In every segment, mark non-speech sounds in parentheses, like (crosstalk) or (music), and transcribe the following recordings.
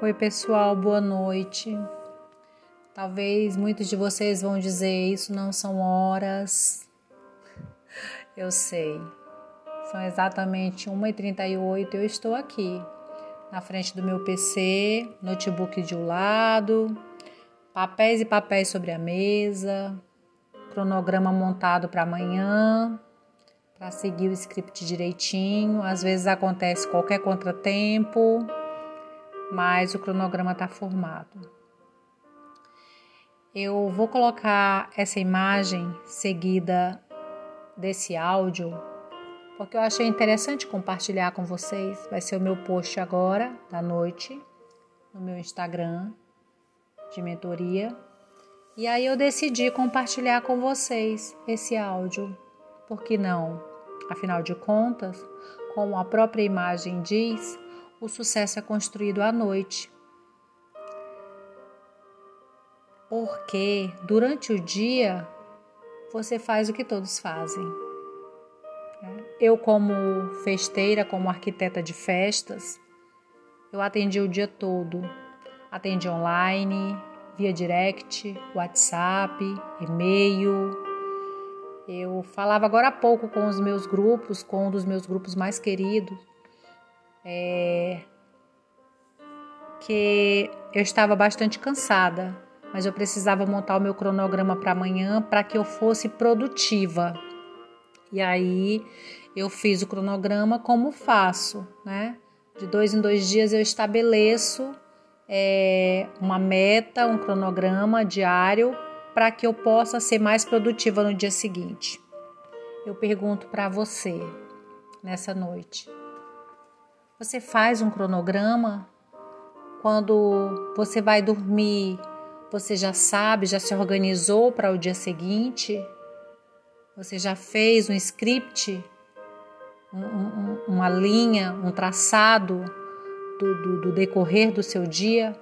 Oi, pessoal, boa noite. Talvez muitos de vocês vão dizer isso não são horas. (laughs) Eu sei. São exatamente 1h38 eu estou aqui, na frente do meu PC, notebook de um lado, papéis e papéis sobre a mesa, cronograma montado para amanhã, para seguir o script direitinho. Às vezes acontece qualquer contratempo mas o cronograma está formado. Eu vou colocar essa imagem seguida desse áudio porque eu achei interessante compartilhar com vocês. Vai ser o meu post agora, da noite, no meu Instagram de mentoria. E aí eu decidi compartilhar com vocês esse áudio. Por que não? Afinal de contas, como a própria imagem diz, o sucesso é construído à noite. Porque durante o dia você faz o que todos fazem. Eu, como festeira, como arquiteta de festas, eu atendi o dia todo. Atendi online, via direct, WhatsApp, e-mail. Eu falava agora há pouco com os meus grupos, com um dos meus grupos mais queridos, é, que eu estava bastante cansada, mas eu precisava montar o meu cronograma para amanhã para que eu fosse produtiva. E aí eu fiz o cronograma como faço, né? De dois em dois dias eu estabeleço é, uma meta, um cronograma diário para que eu possa ser mais produtiva no dia seguinte. Eu pergunto para você nessa noite: você faz um cronograma? Quando você vai dormir, você já sabe, já se organizou para o dia seguinte? Você já fez um script, um, um, uma linha, um traçado do, do, do decorrer do seu dia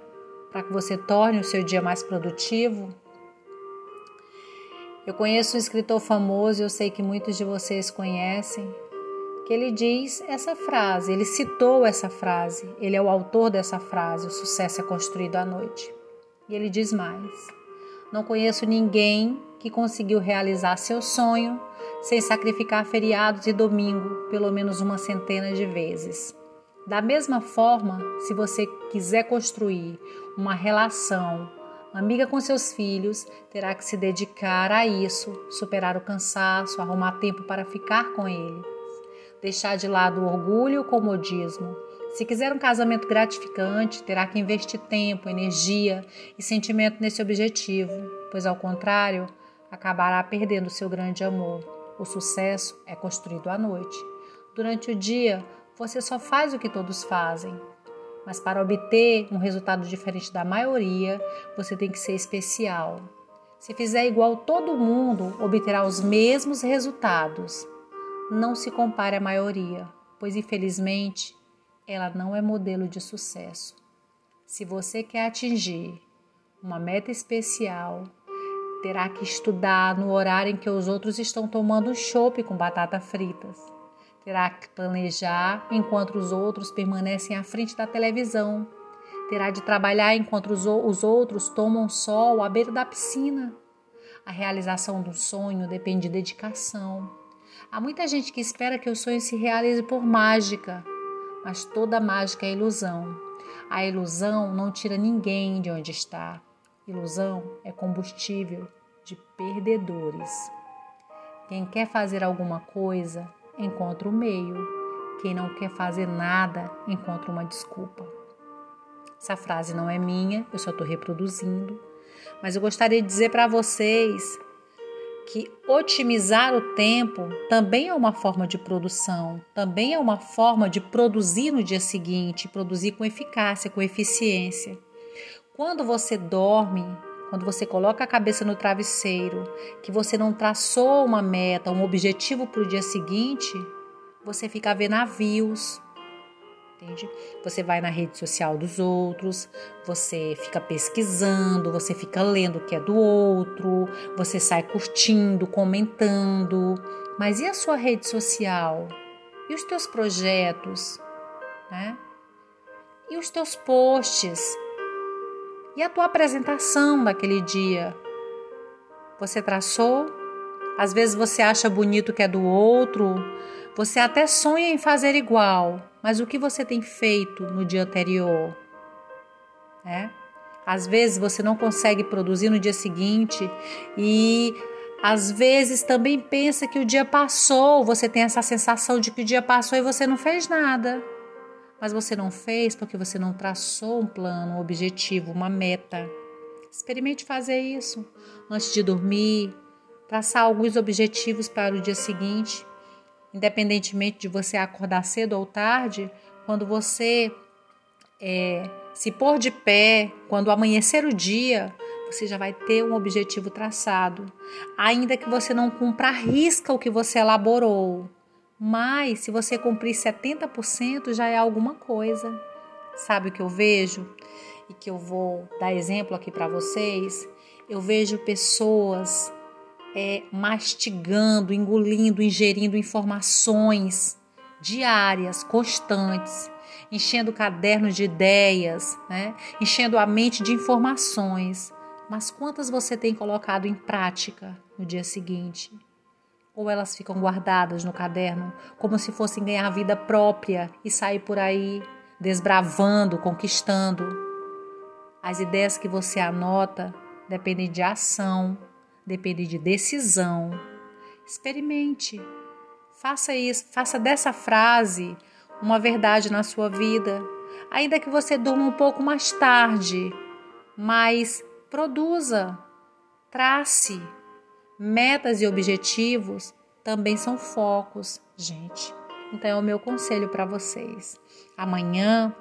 para que você torne o seu dia mais produtivo? Eu conheço um escritor famoso, eu sei que muitos de vocês conhecem, que ele diz essa frase, ele citou essa frase, ele é o autor dessa frase: o sucesso é construído à noite. E ele diz mais: Não conheço ninguém que conseguiu realizar seu sonho sem sacrificar feriados e domingo pelo menos uma centena de vezes. Da mesma forma, se você quiser construir uma relação amiga com seus filhos, terá que se dedicar a isso, superar o cansaço, arrumar tempo para ficar com ele deixar de lado o orgulho e o comodismo. Se quiser um casamento gratificante, terá que investir tempo, energia e sentimento nesse objetivo, pois ao contrário, acabará perdendo seu grande amor. O sucesso é construído à noite. Durante o dia, você só faz o que todos fazem. Mas para obter um resultado diferente da maioria, você tem que ser especial. Se fizer igual todo mundo, obterá os mesmos resultados não se compare à maioria, pois infelizmente ela não é modelo de sucesso. Se você quer atingir uma meta especial, terá que estudar no horário em que os outros estão tomando chopp com batata fritas. Terá que planejar enquanto os outros permanecem à frente da televisão. Terá de trabalhar enquanto os, os outros tomam sol à beira da piscina. A realização do sonho depende de dedicação, Há muita gente que espera que o sonho se realize por mágica, mas toda mágica é ilusão. A ilusão não tira ninguém de onde está. Ilusão é combustível de perdedores. Quem quer fazer alguma coisa, encontra o meio. Quem não quer fazer nada, encontra uma desculpa. Essa frase não é minha, eu só estou reproduzindo. Mas eu gostaria de dizer para vocês que otimizar o tempo também é uma forma de produção, também é uma forma de produzir no dia seguinte, produzir com eficácia, com eficiência. Quando você dorme, quando você coloca a cabeça no travesseiro, que você não traçou uma meta, um objetivo para o dia seguinte, você fica a ver navios, entende? Você vai na rede social dos outros, você fica pesquisando, você fica lendo o que é do outro, você sai curtindo, comentando. Mas e a sua rede social? E os teus projetos, né? E os teus posts? E a tua apresentação daquele dia? Você traçou? Às vezes você acha bonito que é do outro, você até sonha em fazer igual, mas o que você tem feito no dia anterior? É? Às vezes você não consegue produzir no dia seguinte e às vezes também pensa que o dia passou, você tem essa sensação de que o dia passou e você não fez nada. Mas você não fez porque você não traçou um plano, um objetivo, uma meta. Experimente fazer isso antes de dormir, traçar alguns objetivos para o dia seguinte, independentemente de você acordar cedo ou tarde, quando você é, se pôr de pé, quando amanhecer o dia, você já vai ter um objetivo traçado. Ainda que você não cumpra a risca o que você elaborou, mas se você cumprir 70% já é alguma coisa. Sabe o que eu vejo? E que eu vou dar exemplo aqui para vocês. Eu vejo pessoas é, mastigando, engolindo, ingerindo informações diárias, constantes, enchendo cadernos de ideias, né? enchendo a mente de informações. Mas quantas você tem colocado em prática no dia seguinte? Ou elas ficam guardadas no caderno como se fossem ganhar vida própria e sair por aí desbravando, conquistando? As ideias que você anota dependem de ação, dependem de decisão. Experimente. Faça isso, faça dessa frase uma verdade na sua vida. Ainda que você durma um pouco mais tarde, mas Produza, trace. Metas e objetivos também são focos, gente. Então é o meu conselho para vocês. Amanhã,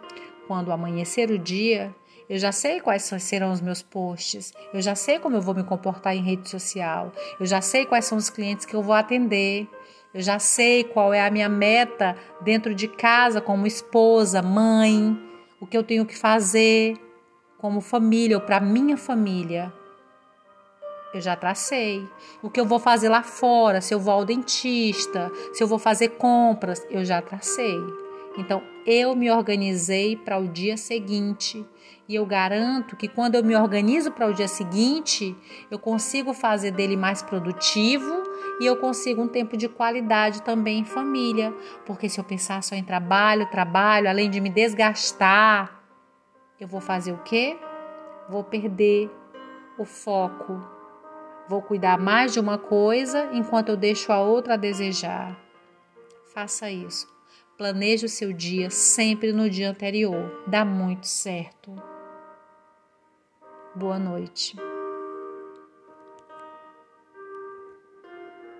quando amanhecer o dia, eu já sei quais serão os meus posts, eu já sei como eu vou me comportar em rede social, eu já sei quais são os clientes que eu vou atender, eu já sei qual é a minha meta dentro de casa como esposa, mãe, o que eu tenho que fazer como família ou para minha família, eu já tracei. O que eu vou fazer lá fora, se eu vou ao dentista, se eu vou fazer compras, eu já tracei. Então, eu me organizei para o dia seguinte. E eu garanto que quando eu me organizo para o dia seguinte, eu consigo fazer dele mais produtivo e eu consigo um tempo de qualidade também em família. Porque se eu pensar só em trabalho, trabalho, além de me desgastar, eu vou fazer o quê? Vou perder o foco. Vou cuidar mais de uma coisa enquanto eu deixo a outra a desejar. Faça isso. Planeje o seu dia sempre no dia anterior. Dá muito certo. Boa noite.